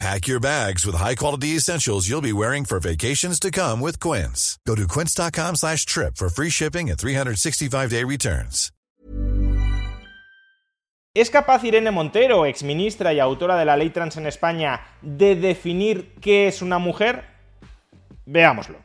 Pack your bags with high-quality essentials you'll be wearing for vacations to come with Quince. Go to quince.com slash trip for free shipping and 365-day returns. ¿Es capaz Irene Montero, exministra y autora de la ley trans en España, de definir qué es una mujer? Veámoslo.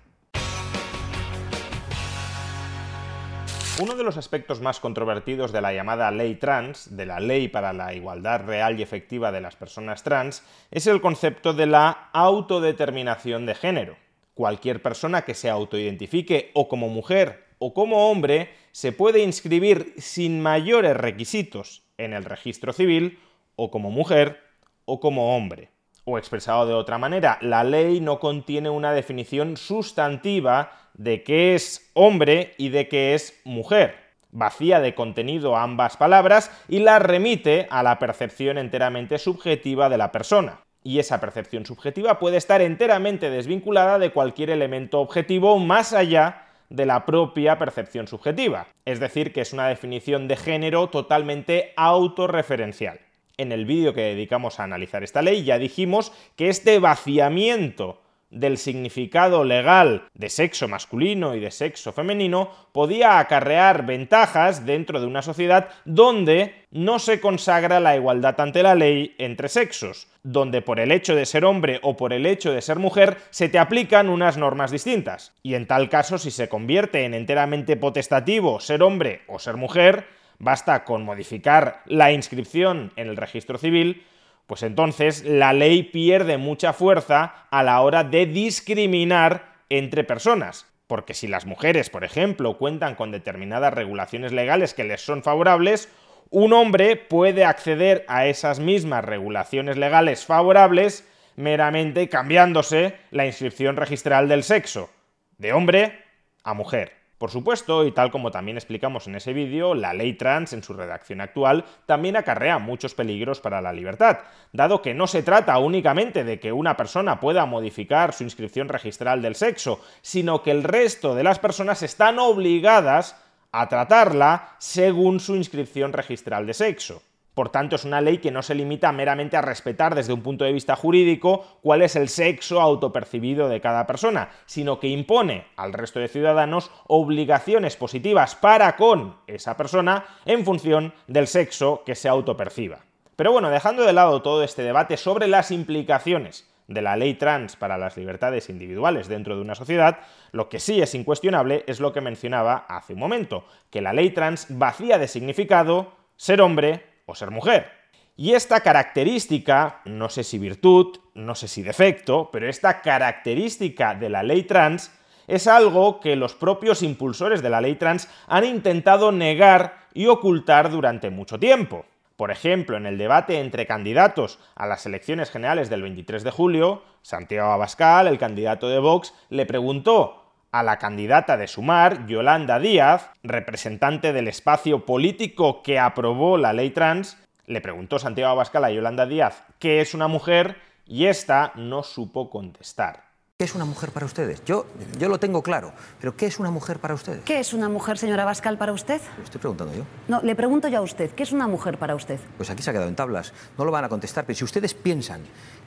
Uno de los aspectos más controvertidos de la llamada ley trans, de la ley para la igualdad real y efectiva de las personas trans, es el concepto de la autodeterminación de género. Cualquier persona que se autoidentifique o como mujer o como hombre se puede inscribir sin mayores requisitos en el registro civil o como mujer o como hombre. O expresado de otra manera, la ley no contiene una definición sustantiva de qué es hombre y de qué es mujer. Vacía de contenido ambas palabras y la remite a la percepción enteramente subjetiva de la persona. Y esa percepción subjetiva puede estar enteramente desvinculada de cualquier elemento objetivo más allá de la propia percepción subjetiva. Es decir, que es una definición de género totalmente autorreferencial en el vídeo que dedicamos a analizar esta ley ya dijimos que este vaciamiento del significado legal de sexo masculino y de sexo femenino podía acarrear ventajas dentro de una sociedad donde no se consagra la igualdad ante la ley entre sexos, donde por el hecho de ser hombre o por el hecho de ser mujer se te aplican unas normas distintas. Y en tal caso, si se convierte en enteramente potestativo ser hombre o ser mujer, basta con modificar la inscripción en el registro civil, pues entonces la ley pierde mucha fuerza a la hora de discriminar entre personas. Porque si las mujeres, por ejemplo, cuentan con determinadas regulaciones legales que les son favorables, un hombre puede acceder a esas mismas regulaciones legales favorables meramente cambiándose la inscripción registral del sexo, de hombre a mujer. Por supuesto, y tal como también explicamos en ese vídeo, la ley trans en su redacción actual también acarrea muchos peligros para la libertad, dado que no se trata únicamente de que una persona pueda modificar su inscripción registral del sexo, sino que el resto de las personas están obligadas a tratarla según su inscripción registral de sexo. Por tanto, es una ley que no se limita meramente a respetar desde un punto de vista jurídico cuál es el sexo autopercibido de cada persona, sino que impone al resto de ciudadanos obligaciones positivas para con esa persona en función del sexo que se autoperciba. Pero bueno, dejando de lado todo este debate sobre las implicaciones de la ley trans para las libertades individuales dentro de una sociedad, lo que sí es incuestionable es lo que mencionaba hace un momento, que la ley trans vacía de significado ser hombre o ser mujer. Y esta característica, no sé si virtud, no sé si defecto, pero esta característica de la ley trans es algo que los propios impulsores de la ley trans han intentado negar y ocultar durante mucho tiempo. Por ejemplo, en el debate entre candidatos a las elecciones generales del 23 de julio, Santiago Abascal, el candidato de Vox, le preguntó a la candidata de Sumar, Yolanda Díaz, representante del espacio político que aprobó la ley trans, le preguntó Santiago Abascal a Yolanda Díaz qué es una mujer y ésta no supo contestar. ¿Qué es una mujer para ustedes? Yo, yo lo tengo claro, pero ¿qué es una mujer para ustedes? ¿Qué es una mujer, señora Bascal, para usted? Lo estoy preguntando yo. No, le pregunto yo a usted, ¿qué es una mujer para usted? Pues aquí se ha quedado en tablas. No lo van a contestar, pero si ustedes piensan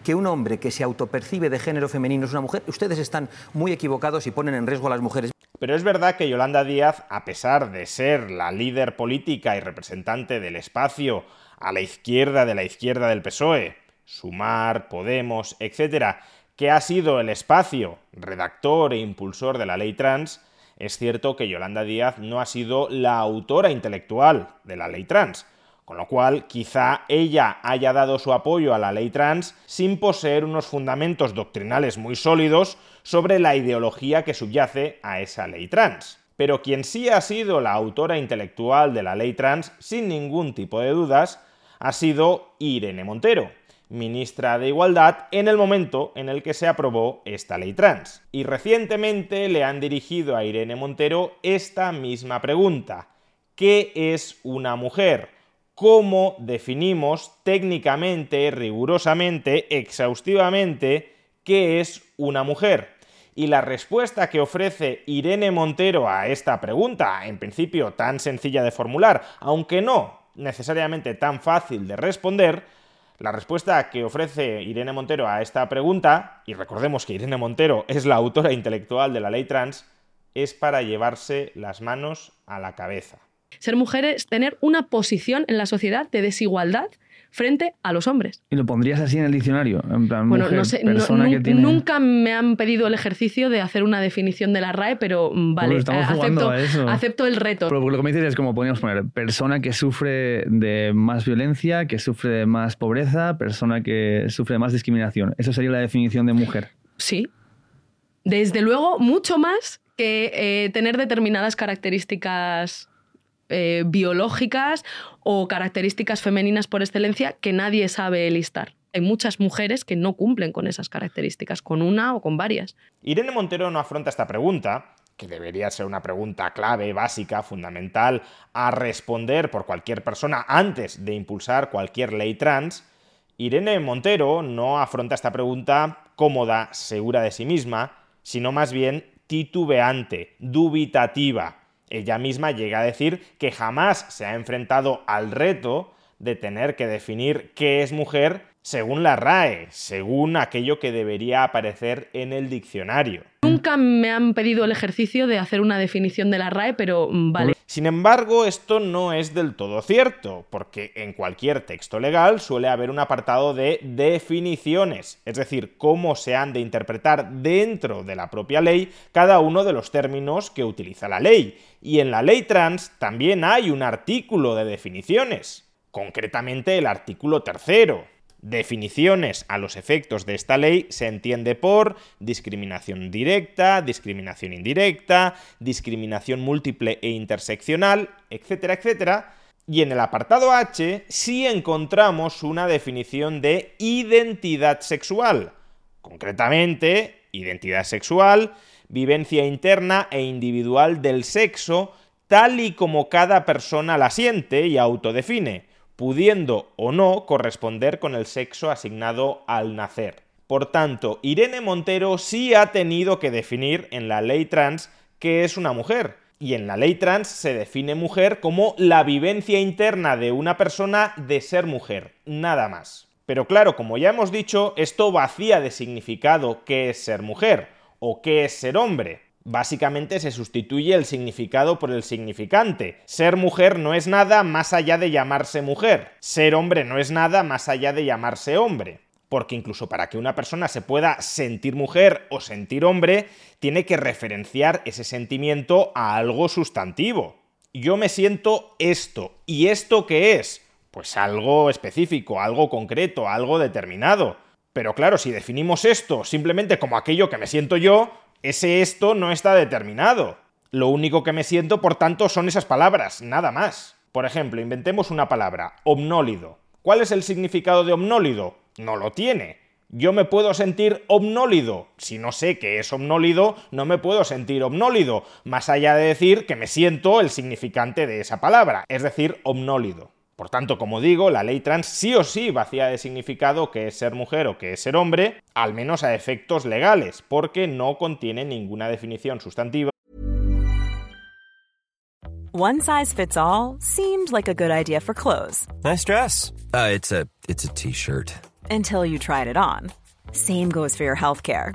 que un hombre que se autopercibe de género femenino es una mujer, ustedes están muy equivocados y ponen en riesgo a las mujeres. Pero es verdad que Yolanda Díaz, a pesar de ser la líder política y representante del espacio a la izquierda de la izquierda del PSOE, Sumar, Podemos, etcétera, que ha sido el espacio redactor e impulsor de la ley trans, es cierto que Yolanda Díaz no ha sido la autora intelectual de la ley trans, con lo cual quizá ella haya dado su apoyo a la ley trans sin poseer unos fundamentos doctrinales muy sólidos sobre la ideología que subyace a esa ley trans. Pero quien sí ha sido la autora intelectual de la ley trans, sin ningún tipo de dudas, ha sido Irene Montero, ministra de Igualdad en el momento en el que se aprobó esta ley trans. Y recientemente le han dirigido a Irene Montero esta misma pregunta. ¿qué es una mujer? ¿Cómo definimos técnicamente, rigurosamente, exhaustivamente, qué es una mujer? Y la respuesta que ofrece Irene Montero a esta pregunta, en principio tan sencilla de formular, aunque no necesariamente tan fácil de responder, la respuesta que ofrece Irene Montero a esta pregunta, y recordemos que Irene Montero es la autora intelectual de la ley trans, es para llevarse las manos a la cabeza. Ser mujer es tener una posición en la sociedad de desigualdad frente a los hombres. ¿Y lo pondrías así en el diccionario? En plan, Bueno, mujer, no sé, persona no- que nun- tiene- nunca me han pedido el ejercicio de hacer una definición de la RAE, pero mm, vale, eh, jugando acepto, a eso. acepto el reto. Pero lo que me dices es como podríamos poner persona que sufre de más violencia, que sufre de más pobreza, persona que sufre de más discriminación. Eso sería la definición de mujer. Sí. Desde luego, mucho más que eh, tener determinadas características eh, biológicas o características femeninas por excelencia que nadie sabe listar. Hay muchas mujeres que no cumplen con esas características, con una o con varias. Irene Montero no afronta esta pregunta, que debería ser una pregunta clave, básica, fundamental, a responder por cualquier persona antes de impulsar cualquier ley trans. Irene Montero no afronta esta pregunta cómoda, segura de sí misma, sino más bien titubeante, dubitativa. Ella misma llega a decir que jamás se ha enfrentado al reto de tener que definir qué es mujer según la RAE, según aquello que debería aparecer en el diccionario. Nunca me han pedido el ejercicio de hacer una definición de la RAE, pero mm, vale. Sin embargo, esto no es del todo cierto, porque en cualquier texto legal suele haber un apartado de definiciones, es decir, cómo se han de interpretar dentro de la propia ley cada uno de los términos que utiliza la ley. Y en la ley trans también hay un artículo de definiciones, concretamente el artículo tercero. Definiciones a los efectos de esta ley se entiende por discriminación directa, discriminación indirecta, discriminación múltiple e interseccional, etcétera, etcétera. Y en el apartado H sí encontramos una definición de identidad sexual. Concretamente, identidad sexual, vivencia interna e individual del sexo, tal y como cada persona la siente y autodefine pudiendo o no corresponder con el sexo asignado al nacer. Por tanto, Irene Montero sí ha tenido que definir en la ley trans qué es una mujer. Y en la ley trans se define mujer como la vivencia interna de una persona de ser mujer, nada más. Pero claro, como ya hemos dicho, esto vacía de significado qué es ser mujer o qué es ser hombre. Básicamente se sustituye el significado por el significante. Ser mujer no es nada más allá de llamarse mujer. Ser hombre no es nada más allá de llamarse hombre. Porque incluso para que una persona se pueda sentir mujer o sentir hombre, tiene que referenciar ese sentimiento a algo sustantivo. Yo me siento esto. ¿Y esto qué es? Pues algo específico, algo concreto, algo determinado. Pero claro, si definimos esto simplemente como aquello que me siento yo, ese esto no está determinado. Lo único que me siento, por tanto, son esas palabras, nada más. Por ejemplo, inventemos una palabra, omnólido. ¿Cuál es el significado de omnólido? No lo tiene. Yo me puedo sentir omnólido. Si no sé qué es omnólido, no me puedo sentir omnólido, más allá de decir que me siento el significante de esa palabra, es decir, omnólido. Por tanto, como digo, la ley trans sí o sí vacía de significado que es ser mujer o que es ser hombre, al menos a efectos legales, porque no contiene ninguna definición sustantiva. One size fits all seemed like a good idea for clothes Nice dress. Uh, it's a it's a t-shirt. until you tried it on. Same goes for your healthcare.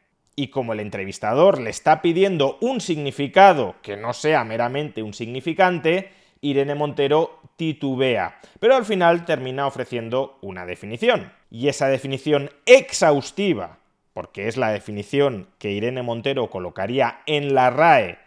Y como el entrevistador le está pidiendo un significado que no sea meramente un significante, Irene Montero titubea, pero al final termina ofreciendo una definición. Y esa definición exhaustiva, porque es la definición que Irene Montero colocaría en la RAE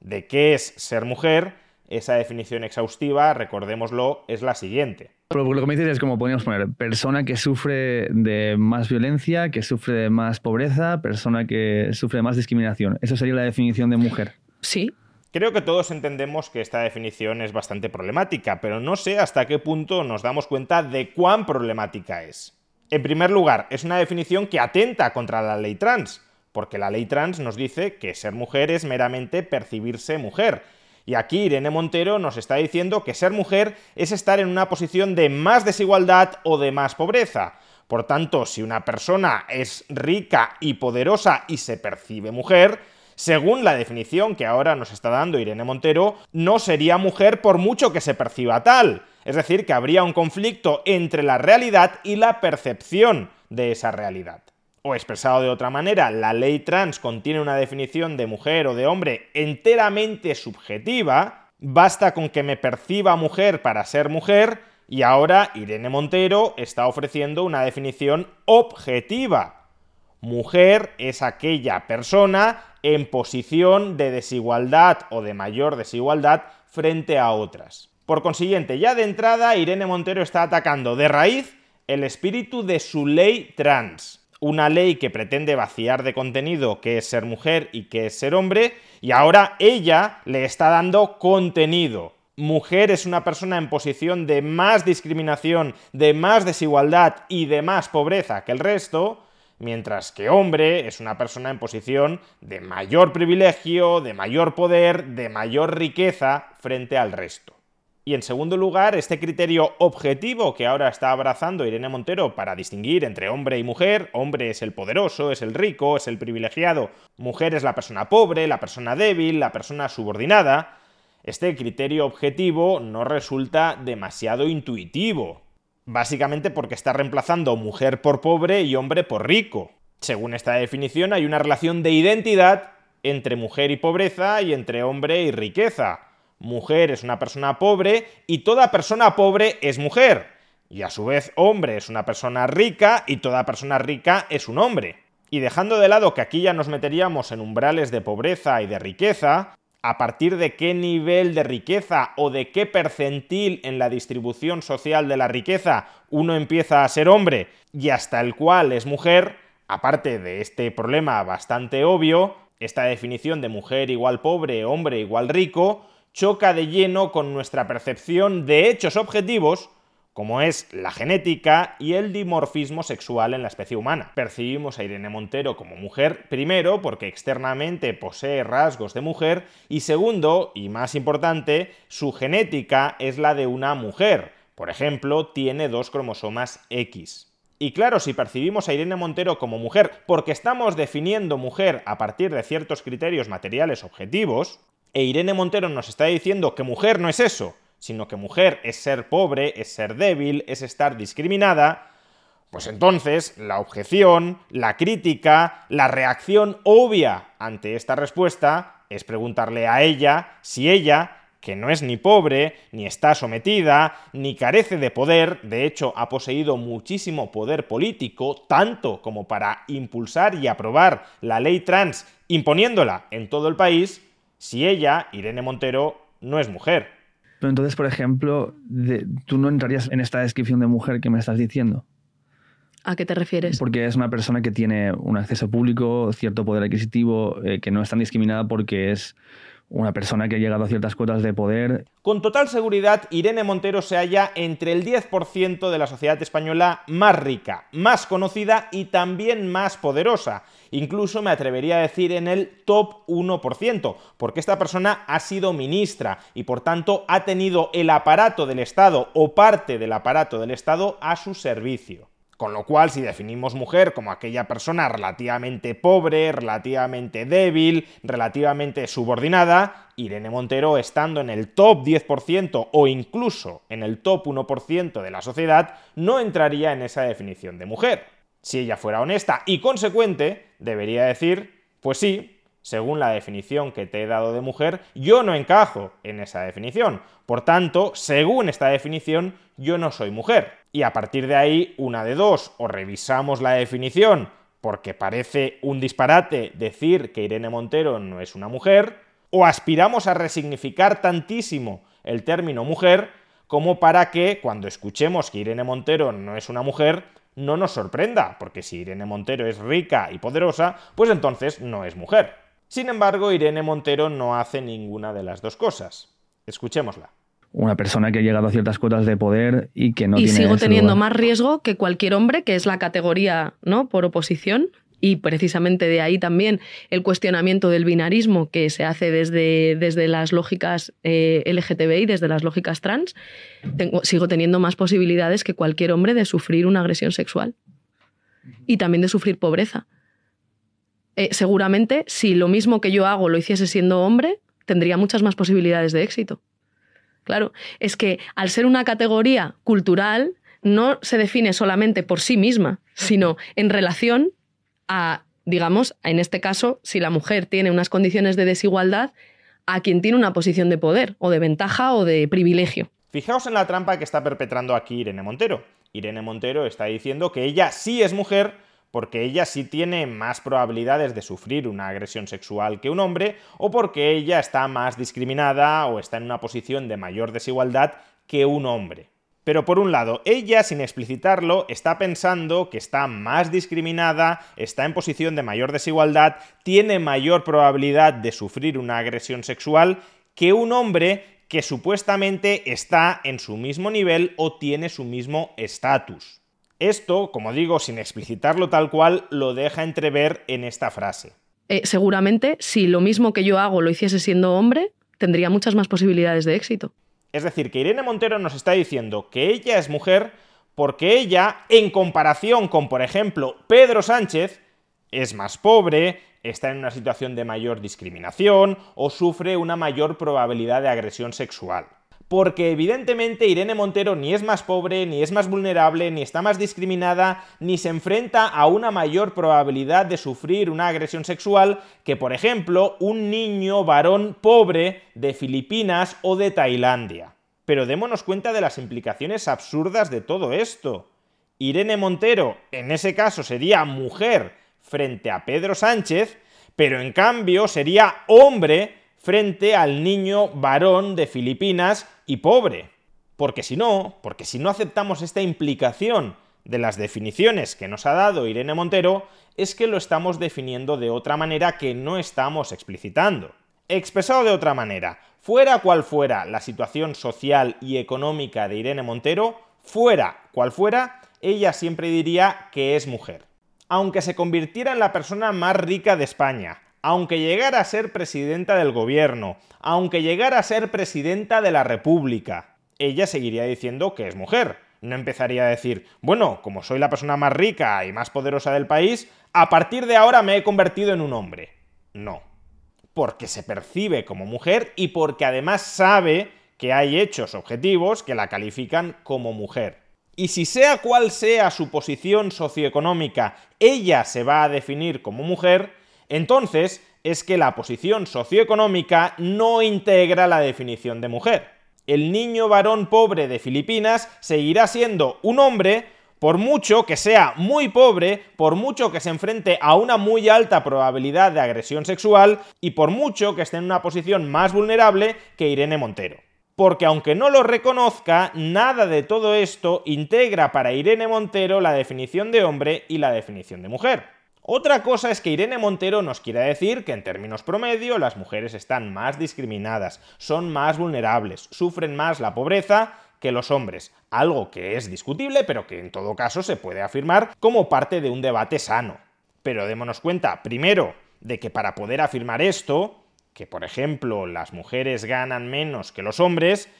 de qué es ser mujer, esa definición exhaustiva, recordémoslo, es la siguiente. Pero lo que me dices es como podríamos poner persona que sufre de más violencia, que sufre de más pobreza, persona que sufre de más discriminación. Eso sería la definición de mujer. Sí. Creo que todos entendemos que esta definición es bastante problemática, pero no sé hasta qué punto nos damos cuenta de cuán problemática es. En primer lugar, es una definición que atenta contra la ley trans, porque la ley trans nos dice que ser mujer es meramente percibirse mujer, y aquí Irene Montero nos está diciendo que ser mujer es estar en una posición de más desigualdad o de más pobreza. Por tanto, si una persona es rica y poderosa y se percibe mujer, según la definición que ahora nos está dando Irene Montero, no sería mujer por mucho que se perciba tal. Es decir, que habría un conflicto entre la realidad y la percepción de esa realidad. O expresado de otra manera, la ley trans contiene una definición de mujer o de hombre enteramente subjetiva, basta con que me perciba mujer para ser mujer, y ahora Irene Montero está ofreciendo una definición objetiva. Mujer es aquella persona en posición de desigualdad o de mayor desigualdad frente a otras. Por consiguiente, ya de entrada, Irene Montero está atacando de raíz el espíritu de su ley trans una ley que pretende vaciar de contenido qué es ser mujer y qué es ser hombre, y ahora ella le está dando contenido. Mujer es una persona en posición de más discriminación, de más desigualdad y de más pobreza que el resto, mientras que hombre es una persona en posición de mayor privilegio, de mayor poder, de mayor riqueza frente al resto. Y en segundo lugar, este criterio objetivo que ahora está abrazando Irene Montero para distinguir entre hombre y mujer, hombre es el poderoso, es el rico, es el privilegiado, mujer es la persona pobre, la persona débil, la persona subordinada, este criterio objetivo no resulta demasiado intuitivo, básicamente porque está reemplazando mujer por pobre y hombre por rico. Según esta definición, hay una relación de identidad entre mujer y pobreza y entre hombre y riqueza mujer es una persona pobre y toda persona pobre es mujer. Y a su vez hombre es una persona rica y toda persona rica es un hombre. Y dejando de lado que aquí ya nos meteríamos en umbrales de pobreza y de riqueza, a partir de qué nivel de riqueza o de qué percentil en la distribución social de la riqueza uno empieza a ser hombre y hasta el cual es mujer, aparte de este problema bastante obvio, esta definición de mujer igual pobre, hombre igual rico, choca de lleno con nuestra percepción de hechos objetivos como es la genética y el dimorfismo sexual en la especie humana. Percibimos a Irene Montero como mujer, primero porque externamente posee rasgos de mujer y segundo, y más importante, su genética es la de una mujer. Por ejemplo, tiene dos cromosomas X. Y claro, si percibimos a Irene Montero como mujer porque estamos definiendo mujer a partir de ciertos criterios materiales objetivos, e Irene Montero nos está diciendo que mujer no es eso, sino que mujer es ser pobre, es ser débil, es estar discriminada, pues entonces la objeción, la crítica, la reacción obvia ante esta respuesta es preguntarle a ella si ella, que no es ni pobre, ni está sometida, ni carece de poder, de hecho ha poseído muchísimo poder político, tanto como para impulsar y aprobar la ley trans imponiéndola en todo el país, si ella, Irene Montero, no es mujer. Pero entonces, por ejemplo, tú no entrarías en esta descripción de mujer que me estás diciendo. ¿A qué te refieres? Porque es una persona que tiene un acceso público, cierto poder adquisitivo, eh, que no es tan discriminada porque es una persona que ha llegado a ciertas cuotas de poder. Con total seguridad, Irene Montero se halla entre el 10% de la sociedad española más rica, más conocida y también más poderosa. Incluso me atrevería a decir en el top 1%, porque esta persona ha sido ministra y por tanto ha tenido el aparato del Estado o parte del aparato del Estado a su servicio. Con lo cual, si definimos mujer como aquella persona relativamente pobre, relativamente débil, relativamente subordinada, Irene Montero, estando en el top 10% o incluso en el top 1% de la sociedad, no entraría en esa definición de mujer. Si ella fuera honesta y consecuente, debería decir, pues sí, según la definición que te he dado de mujer, yo no encajo en esa definición. Por tanto, según esta definición, yo no soy mujer. Y a partir de ahí, una de dos, o revisamos la definición porque parece un disparate decir que Irene Montero no es una mujer, o aspiramos a resignificar tantísimo el término mujer como para que cuando escuchemos que Irene Montero no es una mujer, no nos sorprenda, porque si Irene Montero es rica y poderosa, pues entonces no es mujer. Sin embargo, Irene Montero no hace ninguna de las dos cosas. Escuchémosla. Una persona que ha llegado a ciertas cuotas de poder y que no y tiene. sigo teniendo lugar. más riesgo que cualquier hombre, que es la categoría, ¿no? Por oposición. Y precisamente de ahí también el cuestionamiento del binarismo que se hace desde, desde las lógicas eh, LGTBI, desde las lógicas trans, tengo, sigo teniendo más posibilidades que cualquier hombre de sufrir una agresión sexual y también de sufrir pobreza. Eh, seguramente, si lo mismo que yo hago lo hiciese siendo hombre, tendría muchas más posibilidades de éxito. Claro, es que al ser una categoría cultural, no se define solamente por sí misma, sino en relación a, digamos, en este caso, si la mujer tiene unas condiciones de desigualdad, a quien tiene una posición de poder, o de ventaja, o de privilegio. Fijaos en la trampa que está perpetrando aquí Irene Montero. Irene Montero está diciendo que ella sí es mujer porque ella sí tiene más probabilidades de sufrir una agresión sexual que un hombre o porque ella está más discriminada o está en una posición de mayor desigualdad que un hombre. Pero por un lado, ella, sin explicitarlo, está pensando que está más discriminada, está en posición de mayor desigualdad, tiene mayor probabilidad de sufrir una agresión sexual que un hombre que supuestamente está en su mismo nivel o tiene su mismo estatus. Esto, como digo, sin explicitarlo tal cual, lo deja entrever en esta frase. Eh, seguramente, si lo mismo que yo hago lo hiciese siendo hombre, tendría muchas más posibilidades de éxito. Es decir, que Irene Montero nos está diciendo que ella es mujer porque ella, en comparación con, por ejemplo, Pedro Sánchez, es más pobre, está en una situación de mayor discriminación o sufre una mayor probabilidad de agresión sexual. Porque evidentemente Irene Montero ni es más pobre, ni es más vulnerable, ni está más discriminada, ni se enfrenta a una mayor probabilidad de sufrir una agresión sexual que, por ejemplo, un niño varón pobre de Filipinas o de Tailandia. Pero démonos cuenta de las implicaciones absurdas de todo esto. Irene Montero, en ese caso, sería mujer frente a Pedro Sánchez, pero en cambio sería hombre frente al niño varón de Filipinas y pobre. Porque si no, porque si no aceptamos esta implicación de las definiciones que nos ha dado Irene Montero, es que lo estamos definiendo de otra manera que no estamos explicitando. Expresado de otra manera, fuera cual fuera la situación social y económica de Irene Montero, fuera cual fuera, ella siempre diría que es mujer. Aunque se convirtiera en la persona más rica de España, aunque llegara a ser presidenta del gobierno, aunque llegara a ser presidenta de la República, ella seguiría diciendo que es mujer. No empezaría a decir, bueno, como soy la persona más rica y más poderosa del país, a partir de ahora me he convertido en un hombre. No. Porque se percibe como mujer y porque además sabe que hay hechos objetivos que la califican como mujer. Y si sea cual sea su posición socioeconómica, ella se va a definir como mujer, entonces es que la posición socioeconómica no integra la definición de mujer. El niño varón pobre de Filipinas seguirá siendo un hombre por mucho que sea muy pobre, por mucho que se enfrente a una muy alta probabilidad de agresión sexual y por mucho que esté en una posición más vulnerable que Irene Montero. Porque aunque no lo reconozca, nada de todo esto integra para Irene Montero la definición de hombre y la definición de mujer. Otra cosa es que Irene Montero nos quiera decir que en términos promedio las mujeres están más discriminadas, son más vulnerables, sufren más la pobreza que los hombres, algo que es discutible pero que en todo caso se puede afirmar como parte de un debate sano. Pero démonos cuenta, primero, de que para poder afirmar esto, que por ejemplo las mujeres ganan menos que los hombres,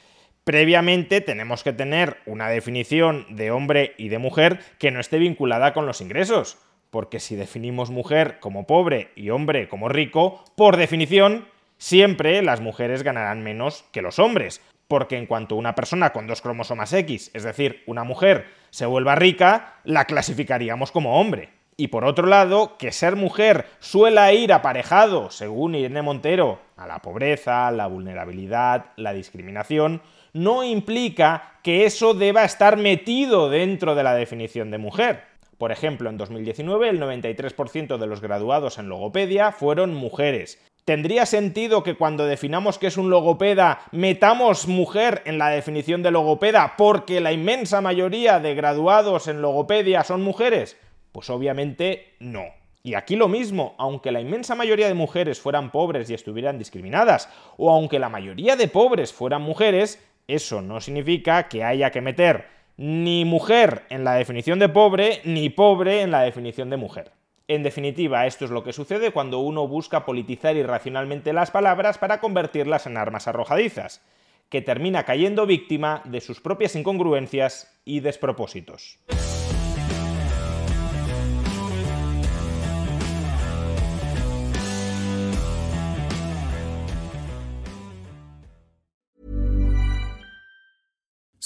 previamente tenemos que tener una definición de hombre y de mujer que no esté vinculada con los ingresos porque si definimos mujer como pobre y hombre como rico, por definición, siempre las mujeres ganarán menos que los hombres, porque en cuanto una persona con dos cromosomas X, es decir, una mujer, se vuelva rica, la clasificaríamos como hombre. Y por otro lado, que ser mujer suele ir aparejado, según Irene Montero, a la pobreza, la vulnerabilidad, la discriminación, no implica que eso deba estar metido dentro de la definición de mujer. Por ejemplo, en 2019 el 93% de los graduados en logopedia fueron mujeres. ¿Tendría sentido que cuando definamos qué es un logopeda metamos mujer en la definición de logopeda porque la inmensa mayoría de graduados en logopedia son mujeres? Pues obviamente no. Y aquí lo mismo, aunque la inmensa mayoría de mujeres fueran pobres y estuvieran discriminadas, o aunque la mayoría de pobres fueran mujeres, eso no significa que haya que meter ni mujer en la definición de pobre, ni pobre en la definición de mujer. En definitiva, esto es lo que sucede cuando uno busca politizar irracionalmente las palabras para convertirlas en armas arrojadizas, que termina cayendo víctima de sus propias incongruencias y despropósitos.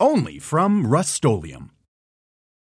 only from Rust-Oleum.